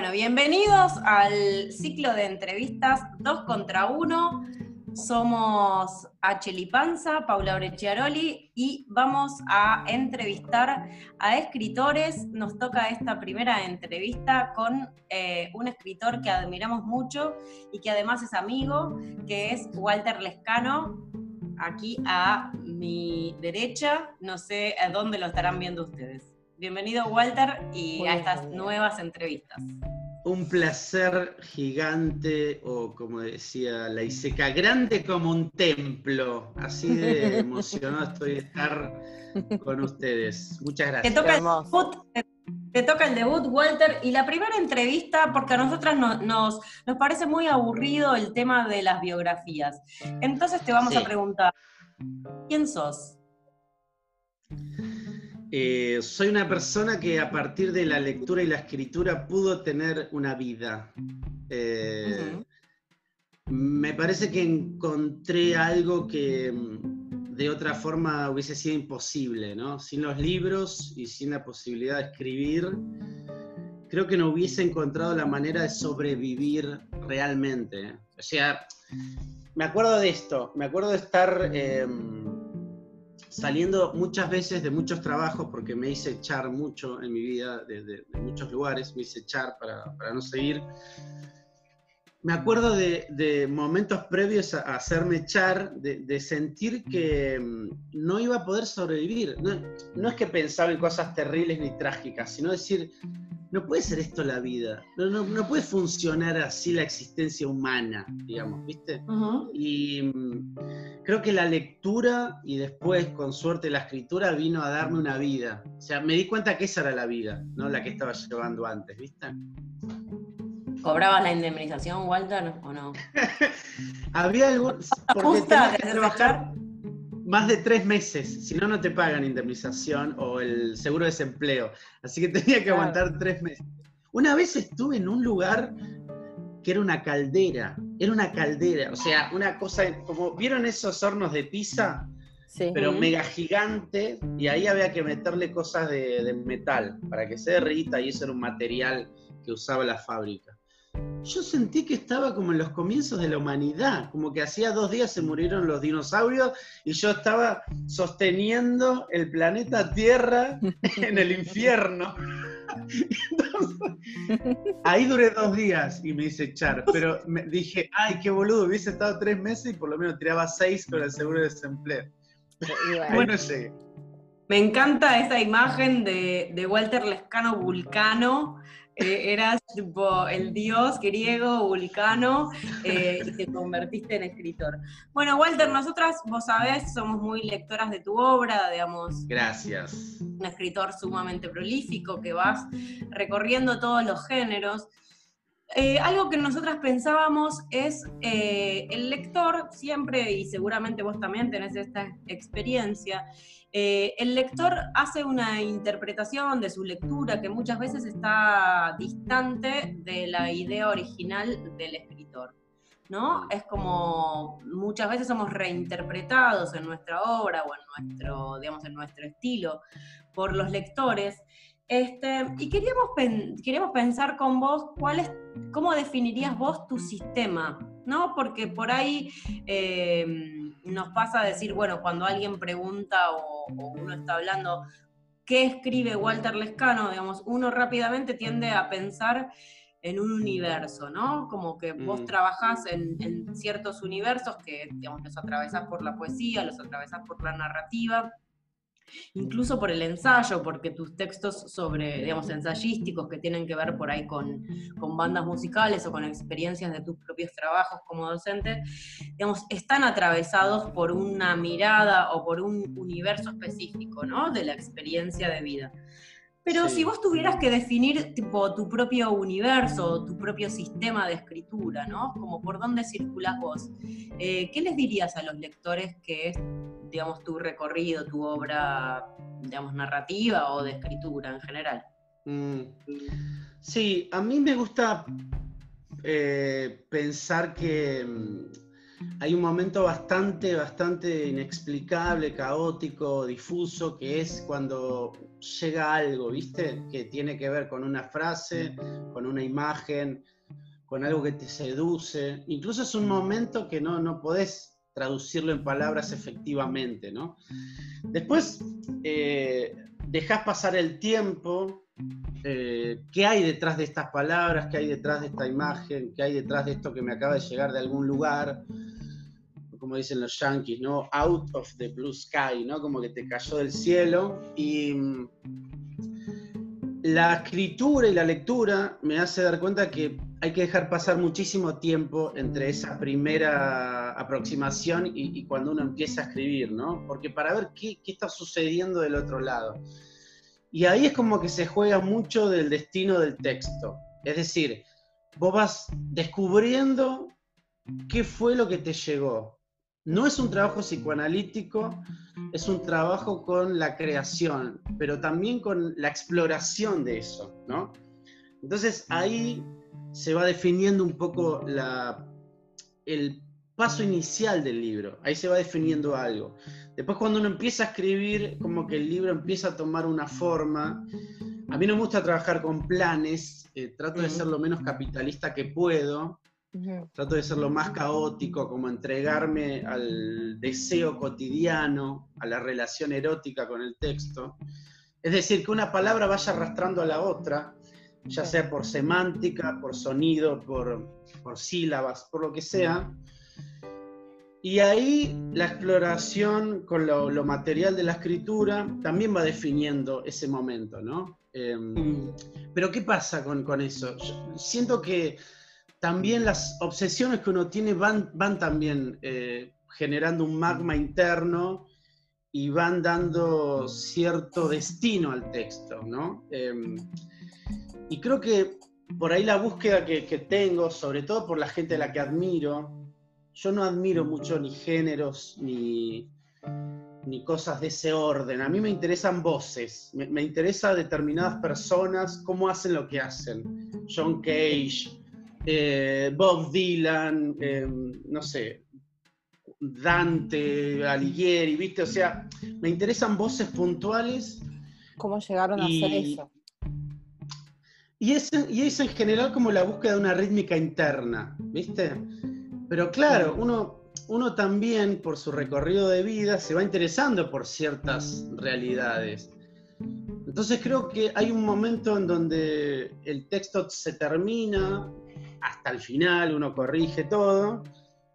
Bueno, bienvenidos al ciclo de entrevistas 2 contra 1. Somos H. Lipanza, Paula Brecciaroli y vamos a entrevistar a escritores. Nos toca esta primera entrevista con eh, un escritor que admiramos mucho y que además es amigo, que es Walter Lescano. Aquí a mi derecha, no sé a dónde lo estarán viendo ustedes. Bienvenido Walter y a estas nuevas entrevistas. Un placer gigante, o como decía la Iseca, grande como un templo. Así de emocionado estoy de estar con ustedes. Muchas gracias. Te toca, el debut, te toca el debut, Walter, y la primera entrevista, porque a nosotras nos, nos, parece muy aburrido el tema de las biografías. Entonces te vamos a preguntar, ¿quién sos? Eh, soy una persona que a partir de la lectura y la escritura pudo tener una vida. Eh, me parece que encontré algo que mm, de otra forma hubiese sido imposible, ¿no? Sin los libros y sin la posibilidad de escribir, creo que no hubiese encontrado la manera de sobrevivir realmente. O sea, me acuerdo de esto, me acuerdo de estar... Em, saliendo muchas veces de muchos trabajos, porque me hice echar mucho en mi vida, de, muchos lugares, me hice echar para, para no seguir. Me acuerdo de, momentos previos a, hacerme echar, de, sentir que mm, no iba a poder sobrevivir. No, no es que pensaba en cosas terribles ni trágicas, sino decir, no puede ser esto la vida, no, no, puede funcionar así la existencia humana, digamos, ¿viste? Y mm, creo que la lectura y después, con suerte, la escritura vino a darme una vida. O sea, me di cuenta que esa era la vida, no la que estaba llevando antes, ¿viste? ¿Cobrabas la indemnización, Walter, o no? Había. Porque de trabajar más de tres meses, si no, no te pagan indemnización o el seguro de desempleo. Así que tenía que aguantar tres meses. Una vez estuve en un lugar que era una caldera, era una caldera, o sea, una cosa, como, ¿vieron esos hornos de pizza? Sí. Pero mega gigante, y ahí había que meterle cosas de, de metal para que se derrita, y eso era un material que usaba la fábrica yo sentí que estaba como en los comienzos de la humanidad, como que hacía dos días se murieron los dinosaurios y yo estaba sosteniendo el planeta Tierra en el infierno. ahí duré dos días y me hice echar, pero me dije, ay, qué boludo, hubiese estado tres meses y por lo menos tiraba seis con el seguro de desempleo. bueno, sí. Me encanta esa imagen de, de Walter Lescano Vulcano eras tipo el dios griego, vulcano, eh, y te convertiste en escritor. Bueno, Walter, nosotras, vos sabés, somos muy lectoras de tu obra, digamos. Gracias. Un escritor sumamente prolífico que vas recorriendo todos los géneros. Eh, algo que nosotras pensábamos es eh, el lector siempre, y seguramente vos también tenés esta experiencia, eh, el lector hace una interpretación de su lectura que muchas veces está distante de la idea original del escritor. ¿no? Es como muchas veces somos reinterpretados en nuestra obra o en nuestro, digamos, en nuestro estilo por los lectores. Este, y queríamos, queríamos pensar con vos cuál es, cómo definirías vos tu sistema, ¿no? Porque por ahí eh, nos pasa a decir, bueno, cuando alguien pregunta o, uno está hablando, ¿qué escribe Walter Lescano? Digamos, uno rápidamente tiende a pensar en un universo, ¿no? Como que vos mm. trabajás en, en, ciertos universos que, digamos, los atravesás por la poesía, los atravesás por la narrativa, incluso por el ensayo, porque tus textos sobre, digamos, ensayísticos que tienen que ver por ahí con, bandas musicales o con experiencias de tus propios trabajos como docente, digamos, están atravesados por una mirada o por un universo específico, ¿no? De la experiencia de vida. Pero si vos tuvieras que definir tipo, tu propio universo, tu propio sistema de escritura, ¿no? Como por dónde circulas vos, eh, ¿qué les dirías a los lectores que es, digamos, tu recorrido, tu obra, digamos, narrativa o de escritura en general? Mm. Sí, a mí me gusta eh, pensar que mm, hay un momento bastante, bastante inexplicable, caótico, difuso, que es cuando llega algo, ¿viste? Que tiene que ver con una frase, con una imagen, con algo que te seduce. Incluso es un momento que no, no podés traducirlo en palabras efectivamente, ¿no? Después eh, dejas pasar el tiempo, eh, qué hay detrás de estas palabras, qué hay detrás de esta imagen, qué hay detrás de esto que me acaba de llegar de algún lugar, como dicen los yankees, ¿no? Out of the blue sky, ¿no? Como que te cayó del cielo. Y mm, la escritura y la lectura me hace dar cuenta que hay que dejar pasar muchísimo tiempo entre esa primera aproximación y, cuando uno empieza a escribir, ¿no? Porque para ver qué, qué está sucediendo del otro lado. Y ahí es como que se juega mucho del destino del texto. Es decir, vos vas descubriendo qué fue lo que te llegó. No es un trabajo psicoanalítico, es un trabajo con la creación, pero también con la exploración de eso, ¿no? Entonces ahí se va definiendo un poco la, el paso inicial del libro, ahí se va definiendo algo. Después cuando uno empieza a escribir, como que el libro empieza a tomar una forma. A mí no me gusta trabajar con planes, eh, trato de ser lo menos capitalista que puedo, trato de ser lo más caótico, como entregarme al deseo cotidiano, a la relación erótica con el texto. Es decir, que una palabra vaya arrastrando a la otra, ya sea por semántica, por sonido, por, por sílabas, por lo que sea y ahí la exploración con lo, material de la escritura también va definiendo ese momento, ¿no? Em, mm. pero ¿qué pasa con, con eso? siento que también las obsesiones que uno tiene van, van también eh, generando un magma interno y van dando cierto destino al texto, ¿no? Em, y creo que por ahí la búsqueda que, que tengo, sobre todo por la gente a la que admiro, yo no admiro mucho ni géneros ni, ni cosas de ese orden. A mí me interesan voces, me, me interesa determinadas personas, cómo hacen lo que hacen. John Cage, eh, Bob Dylan, em, no sé, Dante, Alighieri, ¿viste? O sea, me interesan voces puntuales. ¿Cómo llegaron a hacer eso? Y es, y es en general como la búsqueda de una rítmica interna, ¿viste? Pero claro, uno, uno también por su recorrido de vida se va interesando por ciertas realidades. Entonces creo que hay un momento en donde el texto se termina, hasta el final uno corrige todo,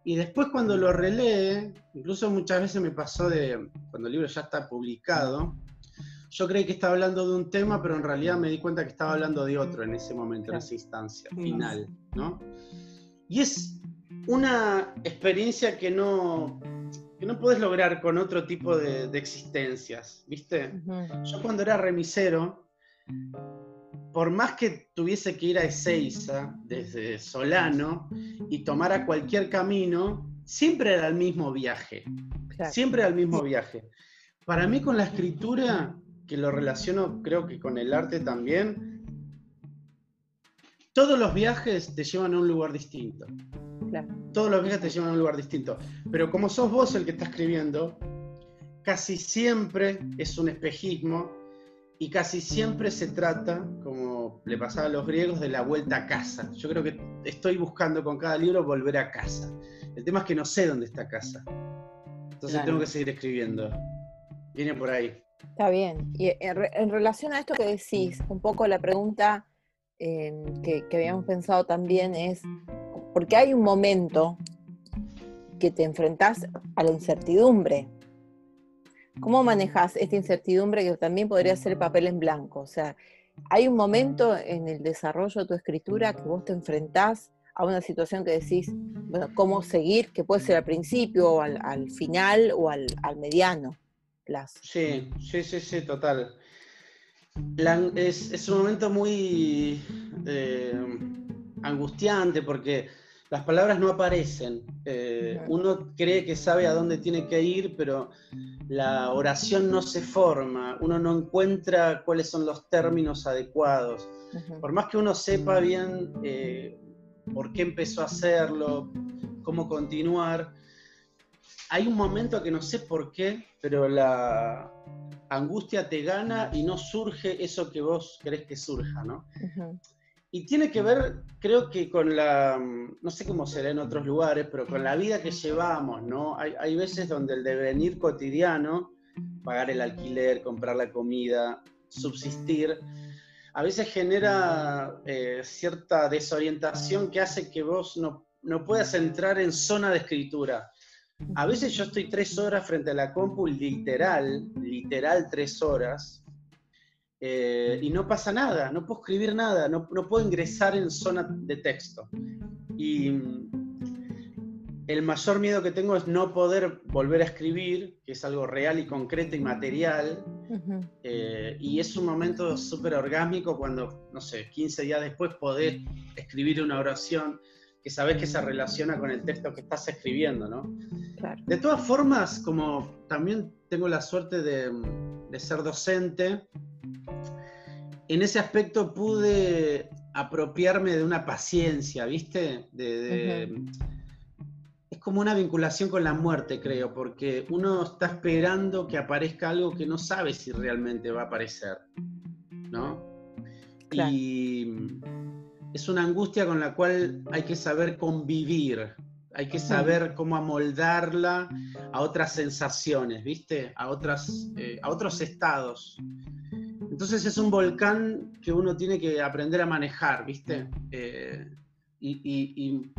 y después cuando lo relee, incluso muchas veces me pasó de, cuando el libro ya está publicado, yo creí que estaba hablando de un tema, pero en realidad me di cuenta que estaba hablando de otro en ese momento, en esa instancia final, ¿no? Y es una experiencia que no, que no puedes lograr con otro tipo de, existencias, ¿viste? Yo cuando era remisero, por más que tuviese que ir a Ezeiza desde Solano y tomara cualquier camino, siempre era el mismo viaje. Siempre era el mismo viaje. Para mí con la escritura, que lo relaciono creo que con el arte también, todos los viajes te llevan a un lugar distinto. Todos los viajes te llevan a un lugar distinto. Pero como sos vos el que está escribiendo, casi siempre es un espejismo y casi siempre se trata, como le pasaba a los griegos, de la vuelta a casa. Yo creo que estoy buscando con cada libro volver a casa. El tema es que no sé dónde está casa. Entonces tengo que seguir escribiendo. Viene por ahí. Está bien. Y en, relación a esto que decís, un poco la pregunta eh, que, habíamos pensado también es, porque hay un momento que te enfrentas a la incertidumbre. ¿Cómo manejas esta incertidumbre que también podría ser papel en blanco? O sea, hay un momento en el desarrollo de tu escritura que vos te enfrentás a una situación que decís, ¿cómo seguir? Que puede ser al principio, o al, final, o al, mediano plazo. Sí, sí, sí, sí, total. es, un momento muy eh, angustiante porque las palabras no aparecen. Eh, uno cree que sabe a dónde tiene que ir, pero la oración no se forma, uno no encuentra cuáles son los términos adecuados. Por más que uno sepa bien eh, por qué empezó a hacerlo, cómo continuar, hay un momento que no sé por qué, pero la angustia te gana y no surge eso que vos querés que surja, ¿no? Y tiene que ver, creo que con la, no sé cómo será en otros lugares, pero con la vida que llevamos, ¿no? Hay, hay veces donde el devenir cotidiano, pagar el alquiler, comprar la comida, subsistir, a veces genera eh, cierta desorientación que hace que vos no, no, puedas entrar en zona de escritura. A veces yo estoy tres horas frente a la compu, literal, literal tres horas, eh, y no pasa nada, no puedo escribir nada, no, no puedo ingresar en zona de texto. Y el mayor miedo que tengo es no poder volver a escribir, que es algo real y concreto y material. Eh, y es un momento súper orgánico cuando, no sé, 15 días después poder escribir una oración que sabes que se relaciona con el texto que estás escribiendo, ¿no? De todas formas, como también tengo la suerte de, ser docente, en ese aspecto pude apropiarme de una paciencia, ¿viste? de, como una vinculación con la muerte, creo, porque uno está esperando que aparezca algo que no sabe si realmente va a aparecer, ¿no? Y es una angustia con la cual hay que saber convivir, hay que saber cómo amoldarla a otras sensaciones, ¿viste? A, otras, eh, a otros estados. Entonces es un volcán que uno tiene que aprender a manejar, ¿viste? Eh, y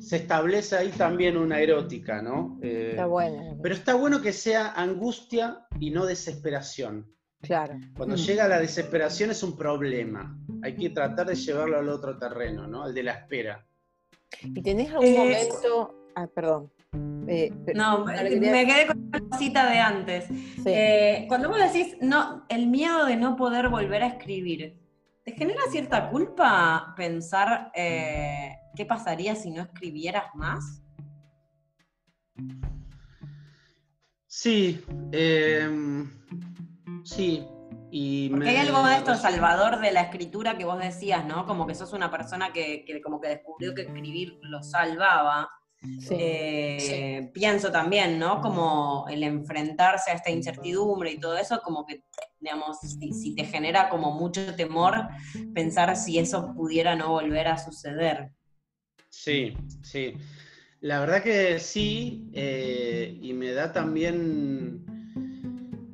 se establece ahí también una erótica, ¿no? Eh, está bueno. Pero está bueno que sea angustia y no desesperación. Claro. Cuando mm. llega la desesperación es un problema. Hay que tratar de llevarlo al otro terreno, ¿no? Al de la espera. ¿Y tenés algún eh, momento... Ah, perdón. Eh, no, me quedé con la cita de antes. cuando vos decís no, el miedo de no poder volver a escribir, ¿te genera cierta culpa pensar ¿Qué pasaría si no escribieras más? Sí, em, sí. Y Porque hay algo de esto, Salvador, de la escritura que vos decías, ¿no? Como que sos una persona que, como que descubrió que escribir lo salvaba. Eh, pienso también, ¿no? Como el enfrentarse a esta incertidumbre y todo eso, como que, digamos, si, te genera como mucho temor pensar si eso pudiera no volver a suceder. Sí, sí. La verdad que sí, eh, y me da también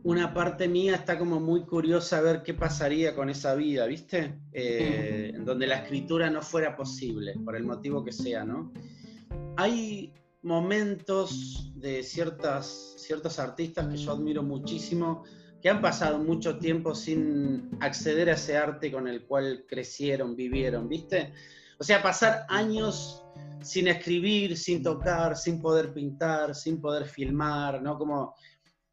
una parte mía está como muy curiosa a ver qué pasaría con esa vida, ¿viste? Eh, en donde la escritura no fuera posible, por el motivo que sea, ¿no? Hay momentos de ciertas, ciertos artistas que yo admiro muchísimo, que han pasado mucho tiempo sin acceder a ese arte con el cual crecieron, vivieron, ¿viste? O sea, pasar años sin escribir, sin tocar, sin poder pintar, sin poder filmar, ¿no? Como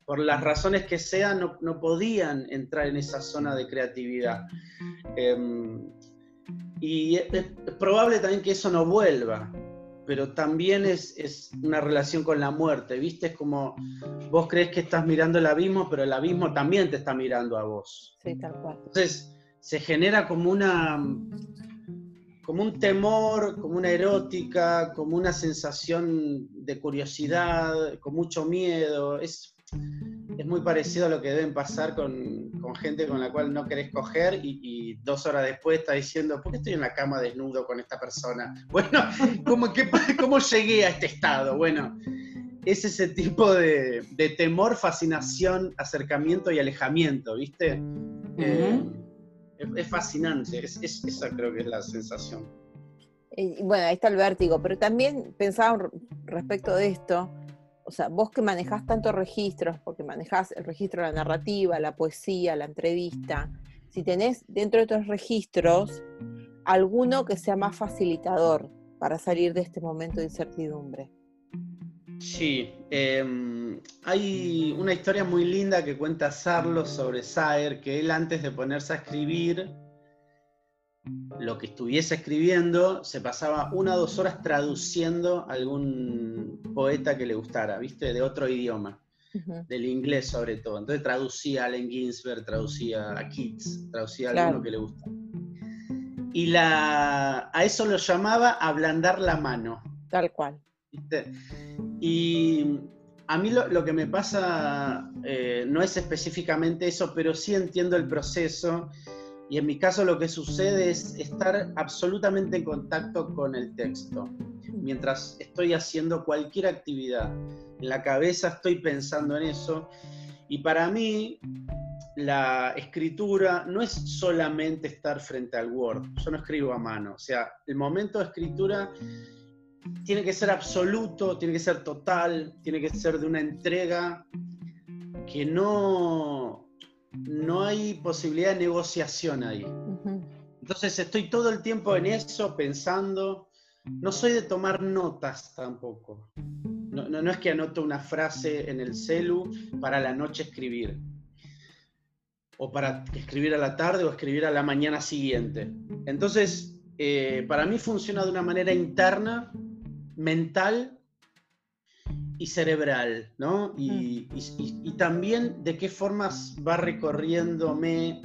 por las razones que sean, no, podían entrar en esa zona de creatividad. Em, y es, probable también que eso no vuelva, pero también es, es, una relación con la muerte, ¿viste? Es como vos crees que estás mirando el abismo, pero el abismo también te está mirando a vos. Sí, tal cual. Entonces se genera como una como un temor, como una erótica, como una sensación de curiosidad, con mucho miedo. Es, es muy parecido a lo que deben pasar con, con gente con la cual no querés coger y, dos horas después está diciendo, ¿por qué estoy en la cama desnudo con esta persona? Bueno, ¿cómo, qué, cómo llegué a este estado? Bueno, es ese tipo de, de temor, fascinación, acercamiento y alejamiento, ¿viste? es, fascinante, es, esa creo que es la sensación. Y, bueno, ahí está el vértigo, pero también pensaba respecto de esto, o sea, vos que manejás tantos registros, porque manejás el registro de la narrativa, la poesía, la entrevista, si tenés dentro de estos registros alguno que sea más facilitador para salir de este momento de incertidumbre. Sí, em, hay una historia muy linda que cuenta Sarlo sobre Saer, que él antes de ponerse a escribir lo que estuviese escribiendo, se pasaba una o dos horas traduciendo algún poeta que le gustara, ¿viste? De otro idioma, del inglés sobre todo. Entonces traducía a Allen Ginsberg, traducía a Keats, traducía a alguno que le gusta. Y la, a eso lo llamaba ablandar la mano. Tal cual. ¿viste? Y a mí lo, que me pasa eh, no es específicamente eso, pero sí entiendo el proceso. Y en mi caso lo que sucede es estar absolutamente en contacto con el texto. Mientras estoy haciendo cualquier actividad, en la cabeza estoy pensando en eso. Y para mí la escritura no es solamente estar frente al Word. Yo no escribo a mano. O sea, el momento de escritura tiene que ser absoluto, tiene que ser total, tiene que ser de una entrega que no, no hay posibilidad de negociación ahí. Entonces estoy todo el tiempo en eso, pensando. No soy de tomar notas tampoco. No, no, es que anoto una frase en el celu para la noche escribir. O para escribir a la tarde o escribir a la mañana siguiente. Entonces, eh, para mí funciona de una manera interna mental y cerebral, ¿no? Y, también de qué formas va recorriéndome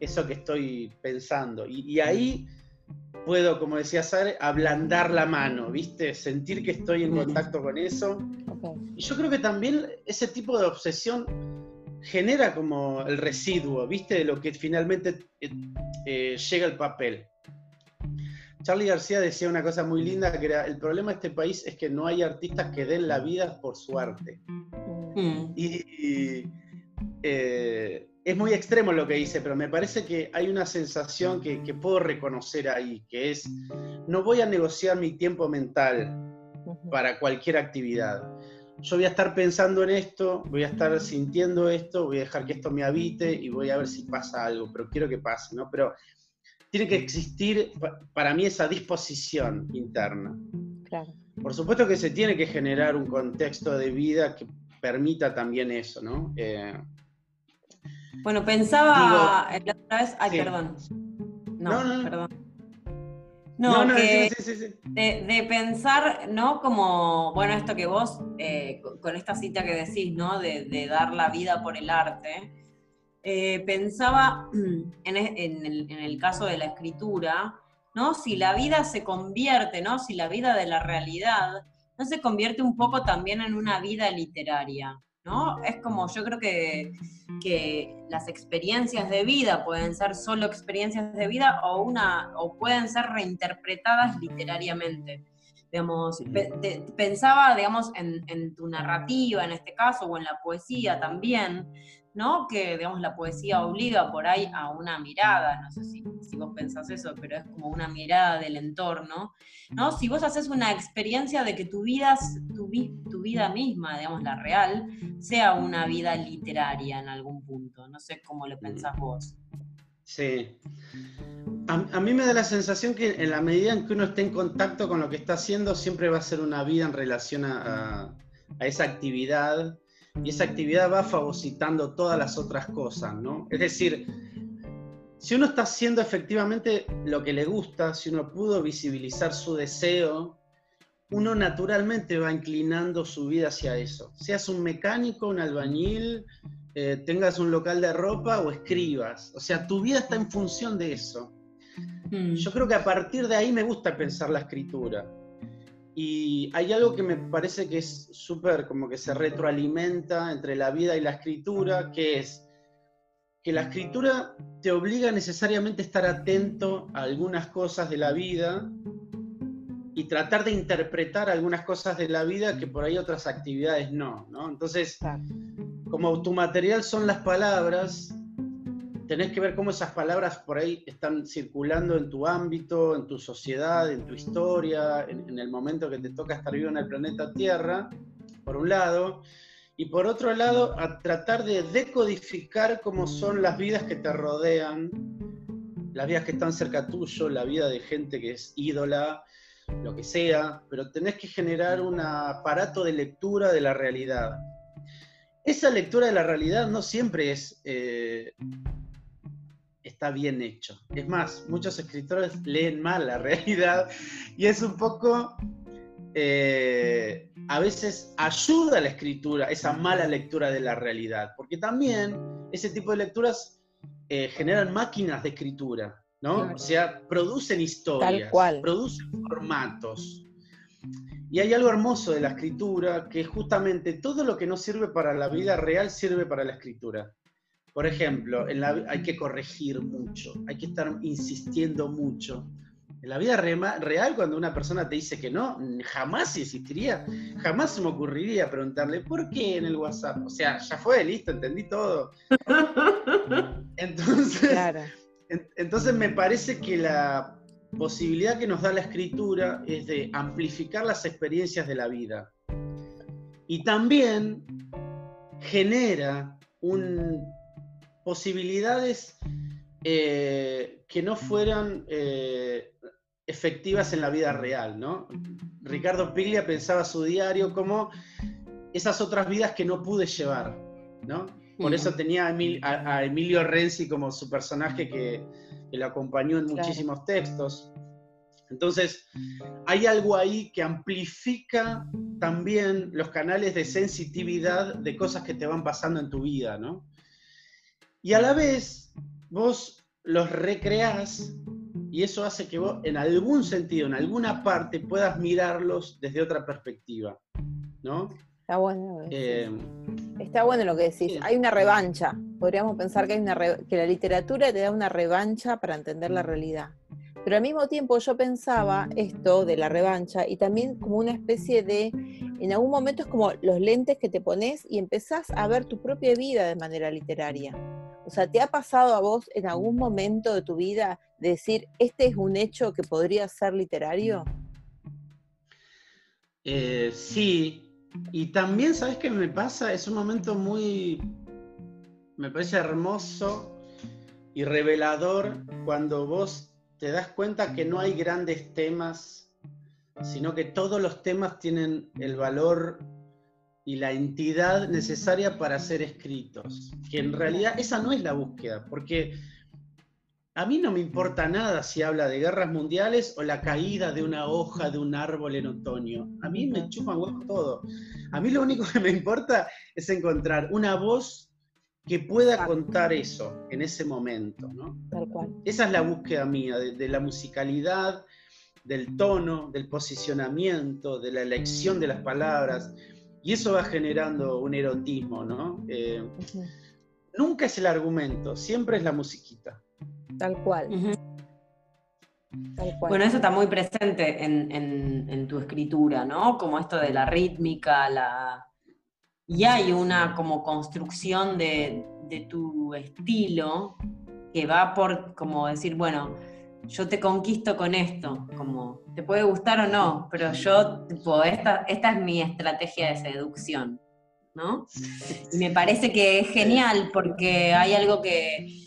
eso que estoy pensando. Y, ahí puedo, como decía Sara, ablandar la mano, ¿viste? Sentir que estoy en contacto con eso. Y yo creo que también ese tipo de obsesión genera como el residuo, ¿viste? De lo que finalmente eh, eh, llega al papel. Charlie García decía una cosa muy linda, que era, el problema de este país es que no hay artistas que den la vida por su arte. Mm. Y, eh, es muy extremo lo que dice, pero me parece que hay una sensación que, puedo reconocer ahí, que es, no voy a negociar mi tiempo mental para cualquier actividad. Yo voy a estar pensando en esto, voy a estar sintiendo esto, voy a dejar que esto me habite y voy a ver si pasa algo, pero quiero que pase, ¿no? Pero tiene que existir para mí esa disposición interna. Claro. Por supuesto que se tiene que generar un contexto de vida que permita también eso, ¿no? Eh, bueno, pensaba la otra vez, ay, perdón. No, no, perdón. No, no, que sí, sí, de, de, pensar, ¿no? Como, bueno, esto que vos, eh, con esta cita que decís, ¿no? De, de, dar la vida por el arte, eh, pensaba e, en, el, caso de la escritura, ¿no? Si la vida se convierte, ¿no? Si la vida de la realidad no se convierte un poco también en una vida literaria, ¿no? Es como, yo creo que, que las experiencias de vida pueden ser solo experiencias de vida o, una, o pueden ser reinterpretadas literariamente digamos, pensaba, digamos, en, en, tu narrativa en este caso, o en la poesía también, ¿no? Que, digamos, la poesía obliga por ahí a una mirada, no sé si, vos pensás eso, pero es como una mirada del entorno, ¿no? Si vos haces una experiencia de que tu vida, tu, tu vida misma, digamos, la real, sea una vida literaria en algún punto, no sé cómo lo pensás vos. Sí. A, mí me da la sensación que en la medida en que uno esté en contacto con lo que está haciendo, siempre va a ser una vida en relación a, a esa actividad y esa actividad va fagocitando todas las otras cosas, ¿no? Es decir, si uno está haciendo efectivamente lo que le gusta, si uno pudo visibilizar su deseo, uno naturalmente va inclinando su vida hacia eso. Seas un mecánico, un albañil, eh, tengas un local de ropa o escribas. O sea, tu vida está en función de eso. Mm. Yo creo que a partir de ahí me gusta pensar la escritura. Y hay algo que me parece que es súper como que se retroalimenta entre la vida y la escritura, que es que la escritura te obliga necesariamente a estar atento a algunas cosas de la vida y tratar de interpretar algunas cosas de la vida que por ahí otras actividades no, ¿no? Entonces, como tu material son las palabras, tenés que ver cómo esas palabras por ahí están circulando en tu ámbito, en tu sociedad, en tu historia, en, el momento que te toca estar vivo en el planeta Tierra, por un lado, y por otro lado, a tratar de decodificar cómo son las vidas que te rodean, las vidas que están cerca tuyo, la vida de gente que es ídola, lo que sea, pero tenés que generar un aparato de lectura de la realidad. Esa lectura de la realidad no siempre es eh, está bien hecho. Es más, muchos escritores leen mal la realidad y es un poco, eh, a veces ayuda a la escritura, esa mala lectura de la realidad, porque también ese tipo de lecturas eh, generan máquinas de escritura, ¿no? O sea, producen historias, producen formatos. Y hay algo hermoso de la escritura, que justamente todo lo que no sirve para la vida real sirve para la escritura. Por ejemplo, en la, hay que corregir mucho, hay que estar insistiendo mucho. En la vida real, cuando una persona te dice que no, jamás insistiría, jamás se me ocurriría preguntarle, ¿por qué en el WhatsApp? O sea, ya fue, listo, entendí todo. Entonces, entonces me parece que la posibilidad que nos da la escritura es de amplificar las experiencias de la vida. Y también genera un, posibilidades eh, que no fueran eh, efectivas en la vida real, ¿no? Ricardo Piglia pensaba su diario como esas otras vidas que no pude llevar, ¿no? Por eso tenía a, Emilio Renzi como su personaje que, lo acompañó en muchísimos textos. Entonces, hay algo ahí que amplifica también los canales de sensitividad de cosas que te van pasando en tu vida, ¿no? Y a la vez, vos los recreás y eso hace que vos, en algún sentido, en alguna parte, puedas mirarlos desde otra perspectiva, ¿no? Está bueno. Eh, Está bueno lo que decís. Hay una revancha. Podríamos pensar que, hay una que la literatura te da una revancha para entender la realidad. Pero al mismo tiempo yo pensaba esto de la revancha y también como una especie de, en algún momento es como los lentes que te pones y empezás a ver tu propia vida de manera literaria. O sea, ¿te ha pasado a vos en algún momento de tu vida decir, este es un hecho que podría ser literario? Eh, sí, y también, ¿sabes qué me pasa? Es un momento muy, me parece hermoso y revelador cuando vos te das cuenta que no hay grandes temas, sino que todos los temas tienen el valor y la entidad necesaria para ser escritos. Que en realidad esa no es la búsqueda, porque a mí no me importa nada si habla de guerras mundiales o la caída de una hoja de un árbol en otoño. A mí me chupan huevos todo. A mí lo único que me importa es encontrar una voz que pueda contar eso en ese momento. ¿no? Tal cual. Esa es la búsqueda mía, de la musicalidad, del tono, del posicionamiento, de la elección de las palabras. Y eso va generando un erotismo, ¿no? Eh, nunca es el argumento, siempre es la musiquita. Tal cual. Bueno, eso está muy presente en, tu escritura, ¿no? Como esto de la rítmica, la... Y hay una como construcción de, de tu estilo que va por como decir, bueno, yo te conquisto con esto, como te puede gustar o no, pero yo, tipo, esta, esta es mi estrategia de seducción, ¿no? Y me parece que es genial porque hay algo que,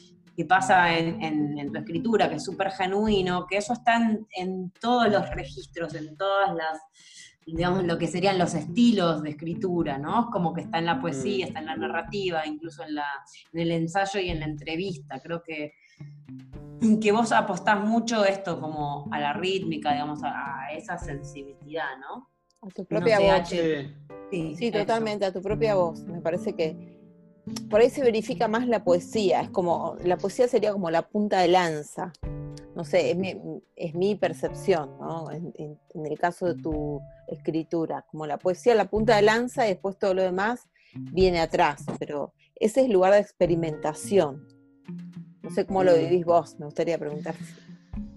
pasa en, tu escritura, que es súper genuino, que eso está en, todos los registros, en todas las, digamos, lo que serían los estilos de escritura, ¿no? Como que está en la poesía, mm. está en la narrativa, incluso en, la, en el ensayo y en la entrevista. Creo que que vos apostás mucho esto como a la rítmica, digamos, a, esa sensibilidad, ¿no? A tu propia voz. Sí, sí totalmente, a tu propia voz. Me parece que por ahí se verifica más la poesía, es como, la poesía sería como la punta de lanza. No sé, es mi, percepción, ¿no? En, en, el caso de tu escritura, como la poesía, la punta de lanza y después todo lo demás viene atrás, pero ese es el lugar de experimentación. No sé cómo lo vivís vos, me gustaría preguntar.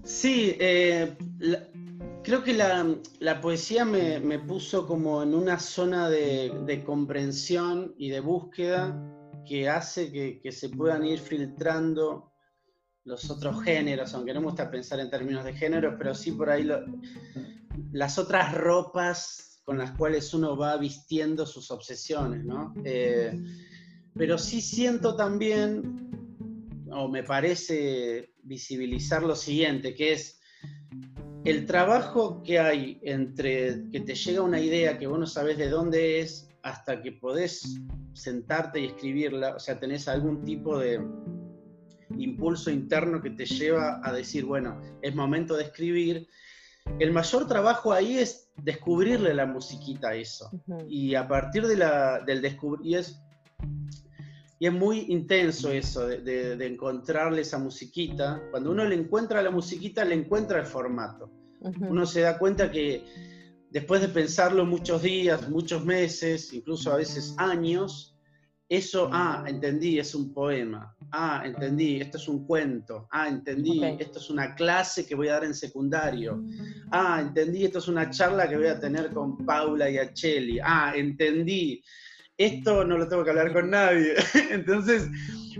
Sí, eh, creo que la, poesía me, puso como en una zona de, comprensión y de búsqueda que hace que, se puedan ir filtrando los otros géneros, aunque no me gusta pensar en términos de género, pero sí por ahí las otras ropas con las cuales uno va vistiendo sus obsesiones, ¿no? Eh, pero sí siento también o me parece visibilizar lo siguiente, que es el trabajo que hay entre que te llega una idea que vos no sabes de dónde es hasta que podés sentarte y escribirla, o sea, tenés algún tipo de impulso interno que te lleva a decir, bueno, es momento de escribir. El mayor trabajo ahí es descubrirle la musiquita a eso. Y a partir de la, del descubrir, y es muy intenso eso de, encontrarle esa musiquita. Cuando uno le encuentra la musiquita, le encuentra el formato. Uno se da cuenta que después de pensarlo muchos días, muchos meses, incluso a veces años, eso, ah, entendí, es un poema. Ah, entendí, esto es un cuento. Ah, entendí, esto es una clase que voy a dar en secundario. Ah, entendí, esto es una charla que voy a tener con Paula y Acheli. Ah, entendí, esto no lo tengo que hablar con nadie. Entonces,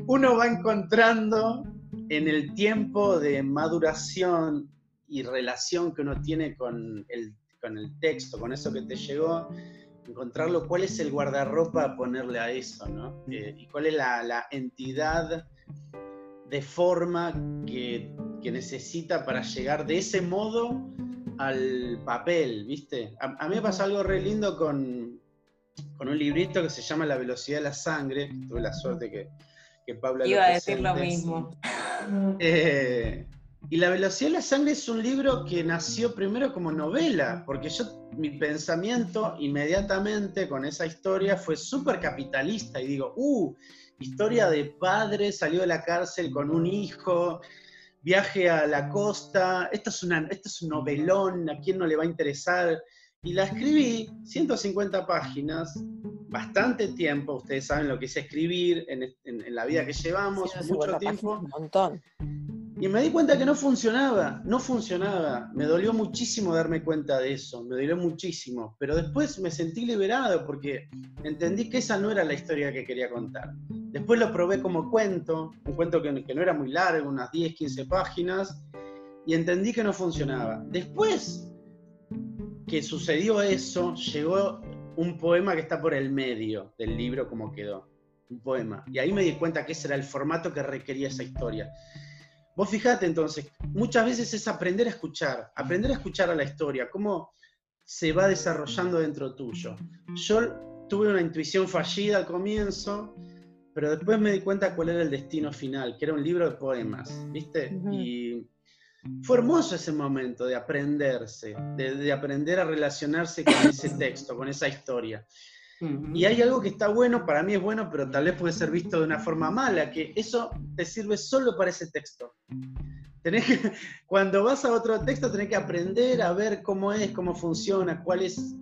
uno va encontrando en el tiempo de maduración y relación que uno tiene con el, con el texto, con eso que te llegó, encontrarlo, cuál es el guardarropa a ponerle a eso, ¿no? Eh, y cuál es la, entidad de forma que, necesita para llegar de ese modo al papel, ¿viste? A, mí me pasa algo re lindo con, con, un librito que se llama La velocidad de la sangre, tuve la suerte que, que Paula... Iba a decir lo mismo. Eh, y La velocidad de la sangre es un libro que nació primero como novela, porque yo, mi pensamiento inmediatamente con esa historia fue súper capitalista y digo, uh, historia de padre, salió de la cárcel con un hijo, viaje a la costa, esto es, una, esto es un novelón, ¿a quién no le va a interesar? Y la escribí, 150 páginas, bastante tiempo, ustedes saben lo que es escribir en, en, la vida que llevamos, mucho tiempo. Un montón. Y me di cuenta que no funcionaba, no funcionaba. Me dolió muchísimo darme cuenta de eso, me dolió muchísimo. Pero después me sentí liberado porque entendí que esa no era la historia que quería contar. Después lo probé como cuento, un cuento que, no era muy largo, unas 10, 15 páginas, y entendí que no funcionaba. Después que sucedió eso, llegó un poema que está por el medio del libro como quedó. Un poema. Y ahí me di cuenta que ese era el formato que requería esa historia. Vos fijate entonces, muchas veces es aprender a escuchar, aprender a escuchar a la historia, cómo se va desarrollando dentro tuyo. Yo tuve una intuición fallida al comienzo, pero después me di cuenta cuál era el destino final, que era un libro de poemas, ¿viste? Y fue hermoso ese momento de aprenderse, de, de aprender a relacionarse con ese texto, con esa historia. Y hay algo que está bueno, para mí es bueno, pero tal vez puede ser visto de una forma mala, que eso te sirve solo para ese texto. Tenés cuando vas a otro texto tenés que aprender a ver cómo es, cómo funciona, cuál es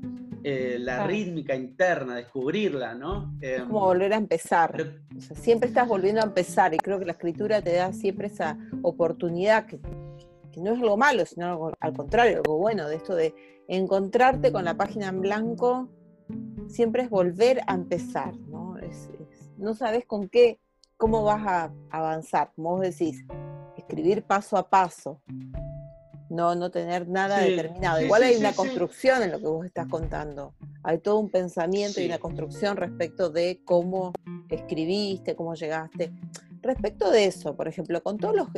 eh, la rítmica interna, descubrirla, ¿no? Es como volver a empezar. siempre estás volviendo a empezar y creo que la escritura te da siempre esa oportunidad que, que no es algo malo, sino algo, al contrario, algo bueno, de esto de encontrarte con la página en blanco siempre es volver a empezar, ¿no? no sabes con qué, cómo vas a avanzar, como vos decís, escribir paso a paso, no, no tener nada determinado. Igual hay una construcción en lo que vos estás contando, hay todo un pensamiento y una construcción respecto de cómo escribiste, cómo llegaste. Respecto de eso, por ejemplo, con todos los,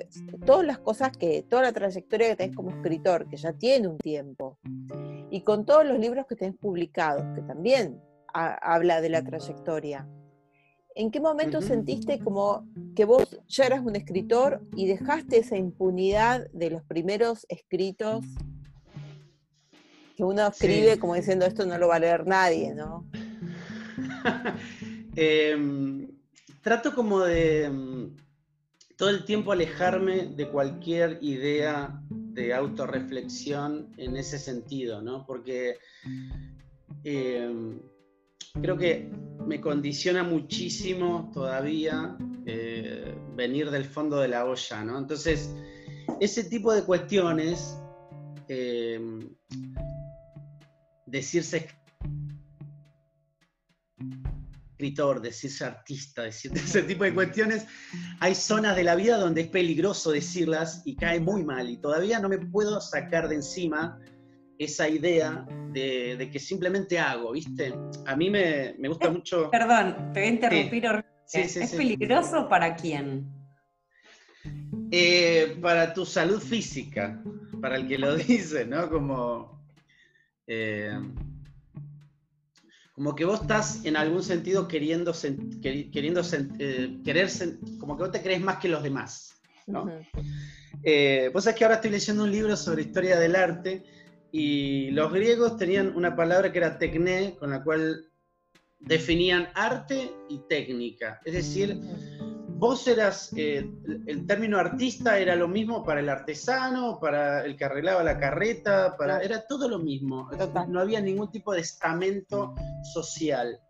todas las cosas que, toda la trayectoria que tenés como escritor, que ya tiene un tiempo, y con todos los libros que tenés publicados, que también habla de la trayectoria, ¿en qué momento sentiste como que vos ya eras un escritor y dejaste esa impunidad de los primeros escritos que uno escribe como diciendo esto no lo va a leer nadie, ¿no? eh, trato como de mm, todo el tiempo alejarme de cualquier idea de autorreflexión en ese sentido, ¿no? Porque em, creo que me condiciona muchísimo todavía eh, venir del fondo de la olla, ¿no? Entonces, ese tipo de cuestiones, em, decirse escritor, decirse artista, decir ese tipo de cuestiones, hay zonas de la vida donde es peligroso decirlas y cae muy mal. Y todavía no me puedo sacar de encima esa idea de, que simplemente hago, ¿viste? A mí me, gusta mucho... Perdón, te voy a interrumpir. ¿Es peligroso para quién? Eh, para tu salud física, para el que lo dice, ¿no? Como... Eh, como que vos estás en algún sentido queriendo, queriendo eh, querer, como que vos te crees más que los demás. ¿no? Eh, vos sabés que ahora estoy leyendo un libro sobre historia del arte y los griegos tenían una palabra que era tecné, con la cual definían arte y técnica. Es decir, vos eras, eh, el término artista era lo mismo para el artesano, para el que arreglaba la carreta, para, era todo lo mismo. No había ningún tipo de estamento social.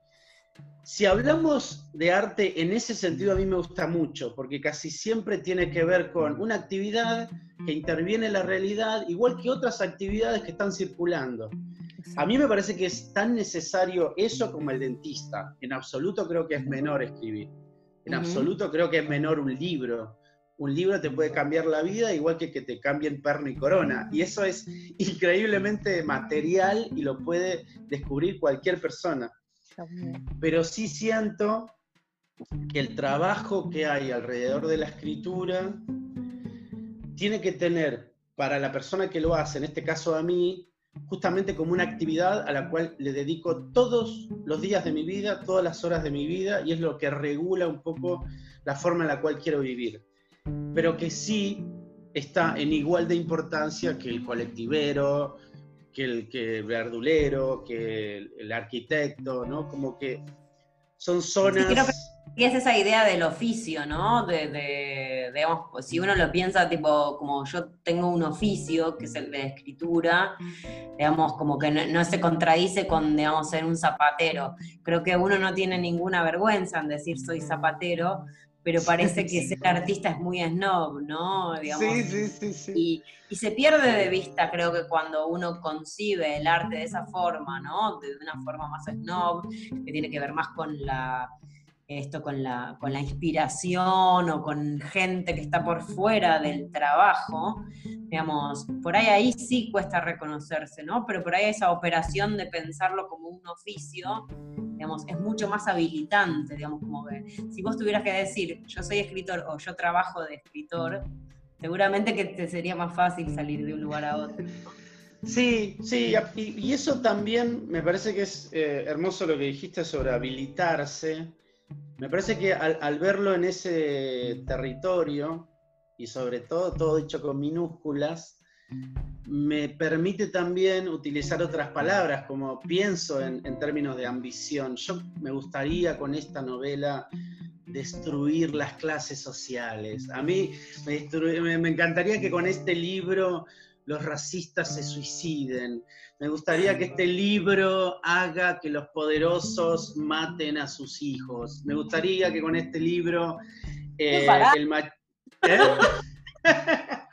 Si hablamos de arte en ese sentido, a mí me gusta mucho, porque casi siempre tiene que ver con una actividad que interviene en la realidad, igual que otras actividades que están circulando. A mí me parece que es tan necesario eso como el dentista. En absoluto creo que es menor escribir. En absoluto creo que es menor un libro. Un libro te puede cambiar la vida igual que que te cambien perno y corona. Y eso es increíblemente material y lo puede descubrir cualquier persona. Pero sí siento que el trabajo que hay alrededor de la escritura tiene que tener para la persona que lo hace, en este caso a mí, justamente como una actividad a la cual le dedico todos los días de mi vida, todas las horas de mi vida, y es lo que regula un poco la forma en la cual quiero vivir. Pero que sí está en igual de importancia que el colectivero, que el que verdulero, que el, arquitecto, ¿no? Como que son zonas... Y es esa idea del oficio, ¿no? De, digamos, pues, si uno lo piensa, tipo, como yo tengo un oficio, que es el de escritura, digamos, como que no, se contradice con, digamos, ser un zapatero. Creo que uno no tiene ninguna vergüenza en decir soy zapatero, pero parece que ser artista es muy snob, ¿no? sí, sí, sí, sí. Y, y, se pierde de vista, creo que cuando uno concibe el arte de esa forma, ¿no? De una forma más snob, que tiene que ver más con la esto con la, con la inspiración o con gente que está por fuera del trabajo, digamos, por ahí ahí sí cuesta reconocerse, ¿no? Pero por ahí esa operación de pensarlo como un oficio, digamos, es mucho más habilitante, digamos, como que si vos tuvieras que decir, yo soy escritor o yo trabajo de escritor, seguramente que te sería más fácil salir de un lugar a otro. Sí, sí, y, eso también me parece que es eh, hermoso lo que dijiste sobre habilitarse, me parece que al, verlo en ese territorio, y sobre todo todo dicho con minúsculas, me permite también utilizar otras palabras, como pienso en, términos de ambición. Yo me gustaría con esta novela destruir las clases sociales. A mí me encantaría que con este libro los racistas se suiciden. Me gustaría que este libro haga que los poderosos maten a sus hijos. Me gustaría que con este libro eh, el ¿Eh?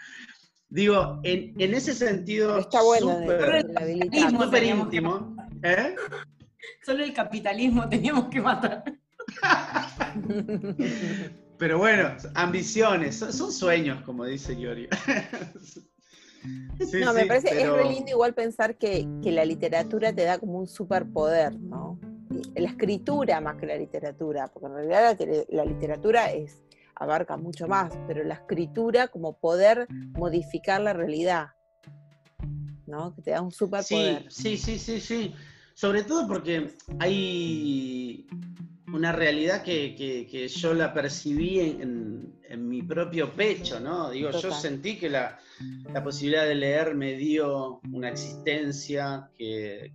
Digo, en, ese sentido, está bueno súper íntimo. ¿eh? Solo el capitalismo teníamos que matar. Pero bueno, ambiciones, son, sueños, como dice Giorgio. no, me parece, es re lindo igual pensar que, la literatura te da como un superpoder, ¿no? La escritura más que la literatura, porque en realidad la, literatura es, abarca mucho más, pero la escritura como poder modificar la realidad, ¿no? Que te da un superpoder. Sí, sí, sí, sí, sí. Sobre todo porque hay una realidad que, yo la percibí en, mi propio pecho, ¿no? Digo, yo sentí que la, posibilidad de leer me dio una existencia que,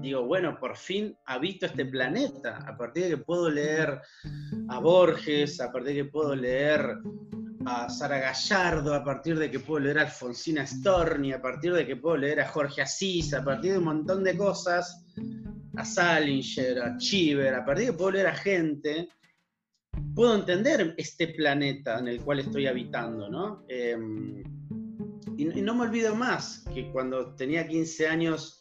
digo, bueno, por fin habito este planeta, a partir de que puedo leer a Borges, a partir de que puedo leer a Sara Gallardo, a partir de que puedo leer a Alfonsina Storni, a partir de que puedo leer a Jorge Asís, a partir de un montón de cosas a Salinger, a Chiver, a partir de que puedo leer a gente, puedo entender este planeta en el cual estoy habitando, ¿no? Em, y, no me olvido más que cuando tenía 15 años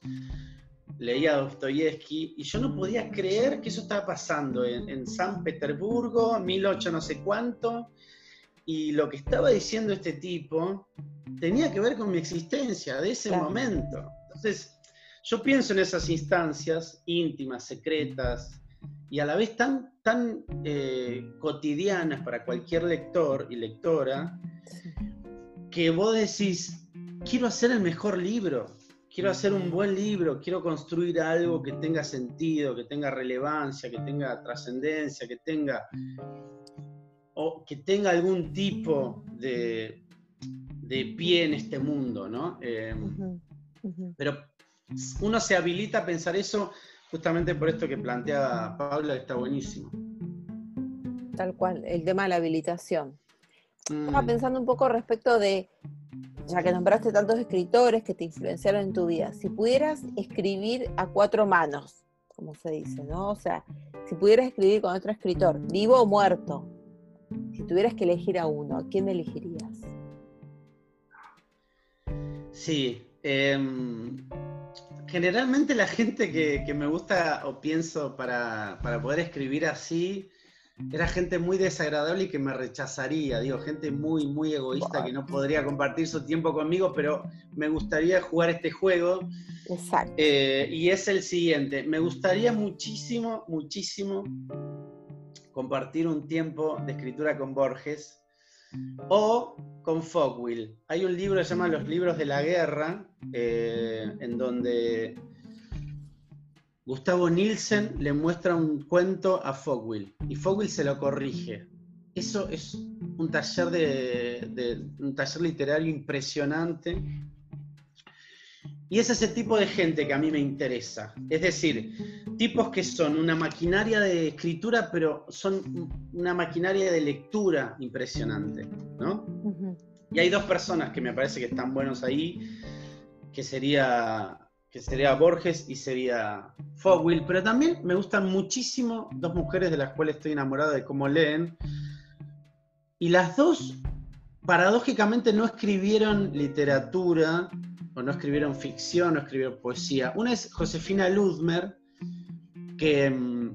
leía a Dostoyevsky y yo no podía creer que eso estaba pasando en, San Petersburgo, 18 no sé cuánto, y lo que estaba diciendo este tipo tenía que ver con mi existencia de ese momento. Entonces, yo pienso en esas instancias íntimas, secretas y a la vez tan, tan eh, cotidianas para cualquier lector y lectora, que vos decís, quiero hacer el mejor libro, quiero hacer un buen libro, quiero construir algo que tenga sentido, que tenga relevancia, que tenga trascendencia, que tenga o que tenga algún tipo de, pie en este mundo, ¿no? Eh, pero uno se habilita a pensar eso justamente por esto que plantea Paula, está buenísimo. Tal cual, el tema de la habilitación. Estaba Mm. pensando un poco respecto de, ya que nombraste tantos escritores que te influenciaron en tu vida, si pudieras escribir a cuatro manos, como se dice, ¿no? O sea, si pudieras escribir con otro escritor, vivo o muerto, si tuvieras que elegir a uno, ¿a quién elegirías? Sí. em, generalmente la gente que, que me gusta o pienso para, para poder escribir así era gente muy desagradable y que me rechazaría. Digo, gente muy, muy egoísta que no podría compartir su tiempo conmigo, pero me gustaría jugar este juego. Exacto. Eh, y es el siguiente. Me gustaría muchísimo, muchísimo compartir un tiempo de escritura con Borges o con Fogwill. Hay un libro que se llama Los libros de la guerra, eh, en donde Gustavo Nielsen le muestra un cuento a Fogwill y Fogwill se lo corrige. Eso es un taller, de, de- un taller literario impresionante. Y es ese tipo de gente que a mí me interesa. Es decir, tipos que son una maquinaria de escritura, pero son una maquinaria de lectura impresionante, ¿no? Y hay dos personas que me parece que están buenos ahí, que sería, que sería Borges y sería Fogwill, pero también me gustan muchísimo dos mujeres de las cuales estoy enamorado de cómo leen, y las dos, paradójicamente, no escribieron literatura, o no escribieron ficción, no escribieron poesía. Una es Josefina Ludmer, que mm,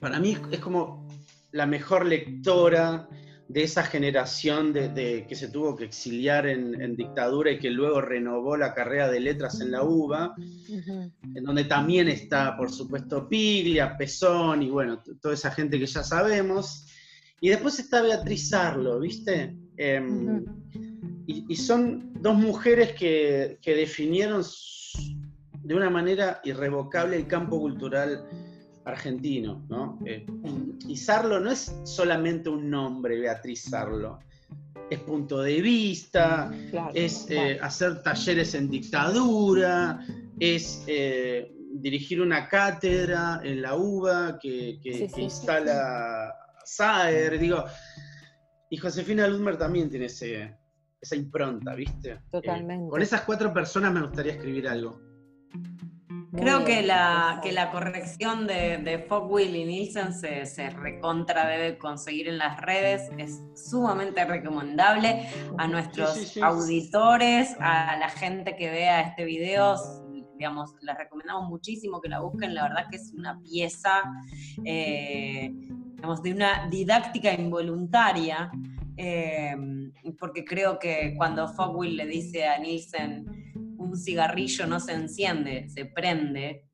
para mí es como la mejor lectora de esa generación de, de- que se tuvo que exiliar en, en dictadura y que luego renovó la carrera de letras en la UBA, en donde también está, por supuesto, Piglia, Pezón y bueno, toda esa gente que ya sabemos. Y después está Beatriz Arlo, ¿viste? Em, y, y son dos mujeres que, que definieron de una manera irrevocable el campo cultural argentino, ¿no? Eh, y Sarlo no es solamente un nombre, Beatriz Sarlo, es punto de vista, Claro, es claro. eh, hacer talleres en dictadura, es eh, dirigir una cátedra en la UBA que, que- Sí, que sí, sí, instala Saer, digo, y Josefina Ludmer también tiene ese, esa impronta, ¿viste? Eh, Totalmente. con esas cuatro personas me gustaría escribir algo. Muy Creo que la, que la corrección de, de Fogwill y Nielsen se, se recontra debe conseguir en las redes. Es sumamente recomendable a nuestros sí, sí. auditores, a la gente que vea este video. Digamos, les recomendamos muchísimo que la busquen. La verdad que es una pieza, eh, digamos, de una didáctica involuntaria. eh, porque creo que cuando Fogwill le dice a Nielsen un cigarrillo no se enciende, se prende,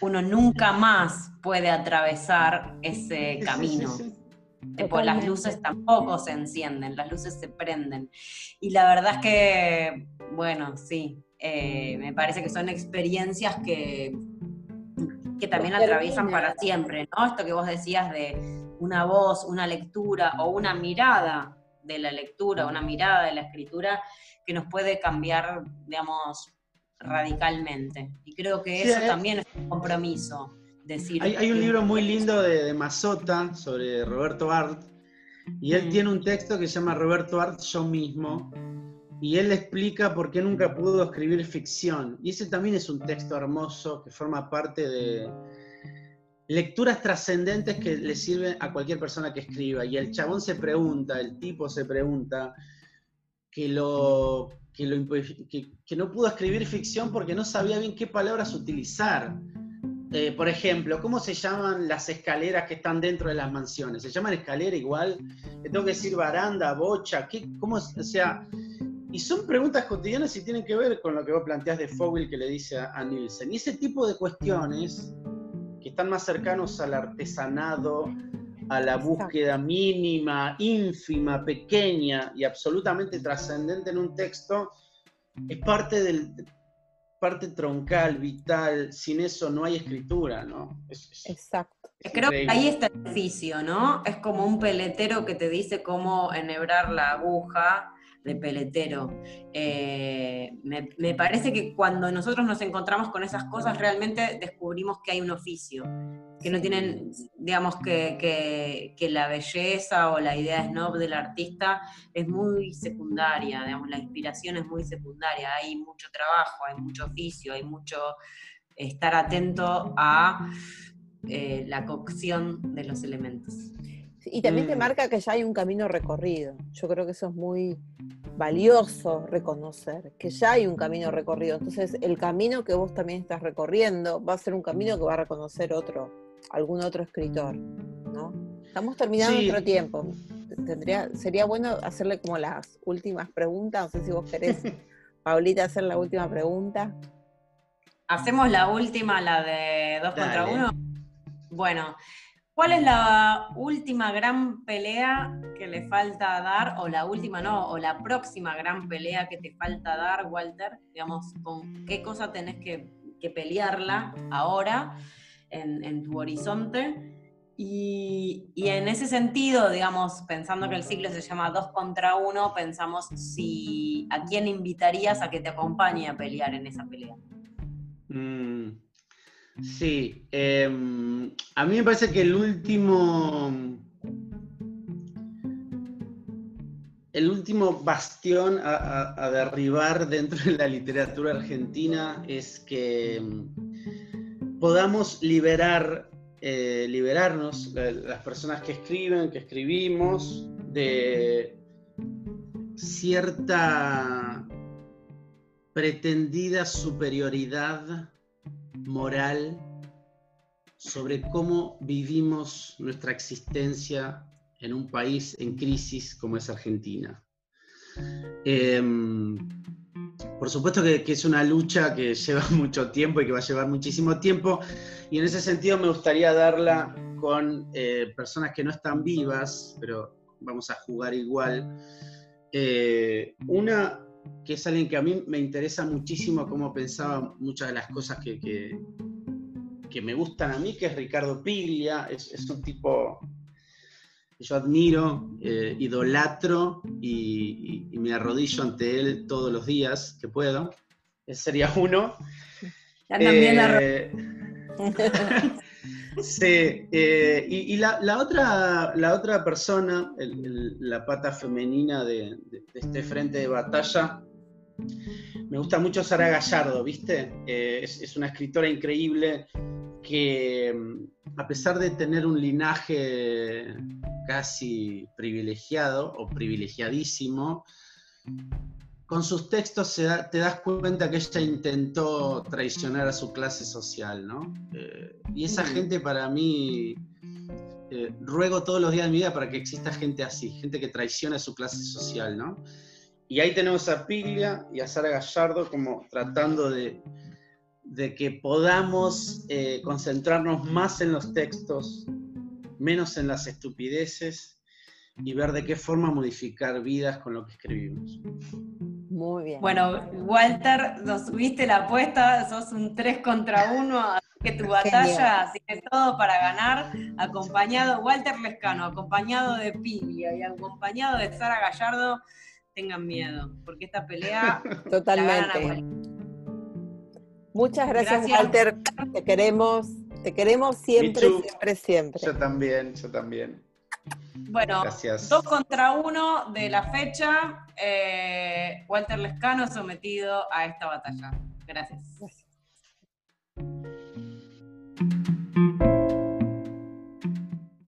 uno nunca más puede atravesar ese camino. Tipo, las luces tampoco se encienden, las luces se prenden. Y la verdad es que, bueno, sí, eh, me parece que son experiencias que, que también atraviesan termina. para siempre, ¿no? Esto que vos decías de una voz, una lectura o una mirada de la lectura, una mirada de la escritura que nos puede cambiar, digamos, radicalmente. Y creo que Sí, eso también es un compromiso. Decir, Hay, hay un libro muy lindo de, de Mazota sobre Roberto Art, y él Mm. tiene un texto que se llama Roberto Art Yo mismo, y él explica por qué nunca pudo escribir ficción. Y ese también es un texto hermoso que forma parte de lecturas trascendentes que le sirven a cualquier persona que escriba. Y el chabón se pregunta, el tipo se pregunta, que, lo, que, lo imp- que- que no pudo escribir ficción porque no sabía bien qué palabras utilizar. Eh, por ejemplo, ¿cómo se llaman las escaleras que están dentro de las mansiones? ¿Se llaman escalera igual? ¿Le tengo que decir baranda, bocha? ¿Qué, ¿Cómo? es? O sea, y son preguntas cotidianas y tienen que ver con lo que vos planteás de Fogel que le dice a, a Nielsen. Y ese tipo de cuestiones que están más cercanos al artesanado, a la búsqueda mínima, ínfima, pequeña y absolutamente trascendente en un texto, es parte del parte troncal, vital. Sin eso no hay escritura, ¿no? Es- es- Exacto. es Creo que ahí está el oficio, ¿no? Es como un peletero que te dice cómo enhebrar la aguja, de peletero. Eh, me, parece que cuando nosotros nos encontramos con esas cosas, realmente descubrimos que hay un oficio, que no tienen, digamos, que, la belleza o la idea snob del artista es muy secundaria, digamos, la inspiración es muy secundaria, hay mucho trabajo, hay mucho oficio, hay mucho estar atento a eh, la cocción de los elementos. Y también te mm. marca que ya hay un camino recorrido. Yo creo que eso es muy valioso reconocer, que ya hay un camino recorrido. Entonces, el camino que vos también estás recorriendo va a ser un camino que va a reconocer otro, algún otro escritor, ¿no? Estamos terminando nuestro tiempo. Tendría, sería bueno hacerle como las últimas preguntas. No sé si vos querés, Paulita, hacer la última pregunta. Hacemos la última, la de dos contra uno. Bueno, ¿Cuál es la última gran pelea que le falta dar, o la última no, o la próxima gran pelea que te falta dar, Walter? Digamos, ¿con qué cosa tenés que, pelearla ahora en, tu horizonte? Y, en ese sentido, digamos, pensando que el ciclo se llama dos contra uno, pensamos si a quién invitarías a que te acompañe a pelear en esa pelea. Mm. Sí, em, a mí me parece que el último, el último bastión a, derribar dentro de la literatura argentina es que em, podamos liberar, eh, liberarnos, las personas que escriben, que escribimos, de cierta pretendida superioridad moral sobre cómo vivimos nuestra existencia en un país en crisis como es Argentina. Em, por supuesto que, es una lucha que lleva mucho tiempo y que va a llevar muchísimo tiempo, y en ese sentido me gustaría darla con eh, personas que no están vivas, pero vamos a jugar igual. Eh, una que es alguien que a mí me interesa muchísimo cómo pensaba muchas de las cosas que, que, me gustan a mí, que es Ricardo Piglia, es, es un tipo que yo admiro, eh, idolatro y, me arrodillo ante él todos los días que puedo. Ese sería uno. Eh, sí, eh, y, la, otra, la otra persona, la pata femenina de, este frente de batalla, me gusta mucho Sara Gallardo, ¿viste? Eh, es, una escritora increíble que, mm, a pesar de tener un linaje casi privilegiado o privilegiadísimo, con sus textos te das cuenta que ella intentó traicionar a su clase social, ¿no? Eh, y esa gente para mí, eh, ruego todos los días de mi vida para que exista gente así, gente que traiciona a su clase social, ¿no? Y ahí tenemos a Piglia y a Sara Gallardo como tratando de, que podamos eh, concentrarnos más en los textos, menos en las estupideces y ver de qué forma modificar vidas con lo que escribimos. Muy bien. Bueno, Walter, nos subiste la apuesta, sos un 3 contra 1, así que tu batalla tiene todo para ganar, acompañado, Walter Lescano, acompañado de Piglia y acompañado de Sara Gallardo tengan miedo, porque esta pelea totalmente. Muchas gracias, Walter. Te queremos, te queremos siempre, siempre, siempre. Yo también, yo también. Bueno, dos contra uno de la fecha. Eh, Walter Lescano sometido a esta batalla. Gracias.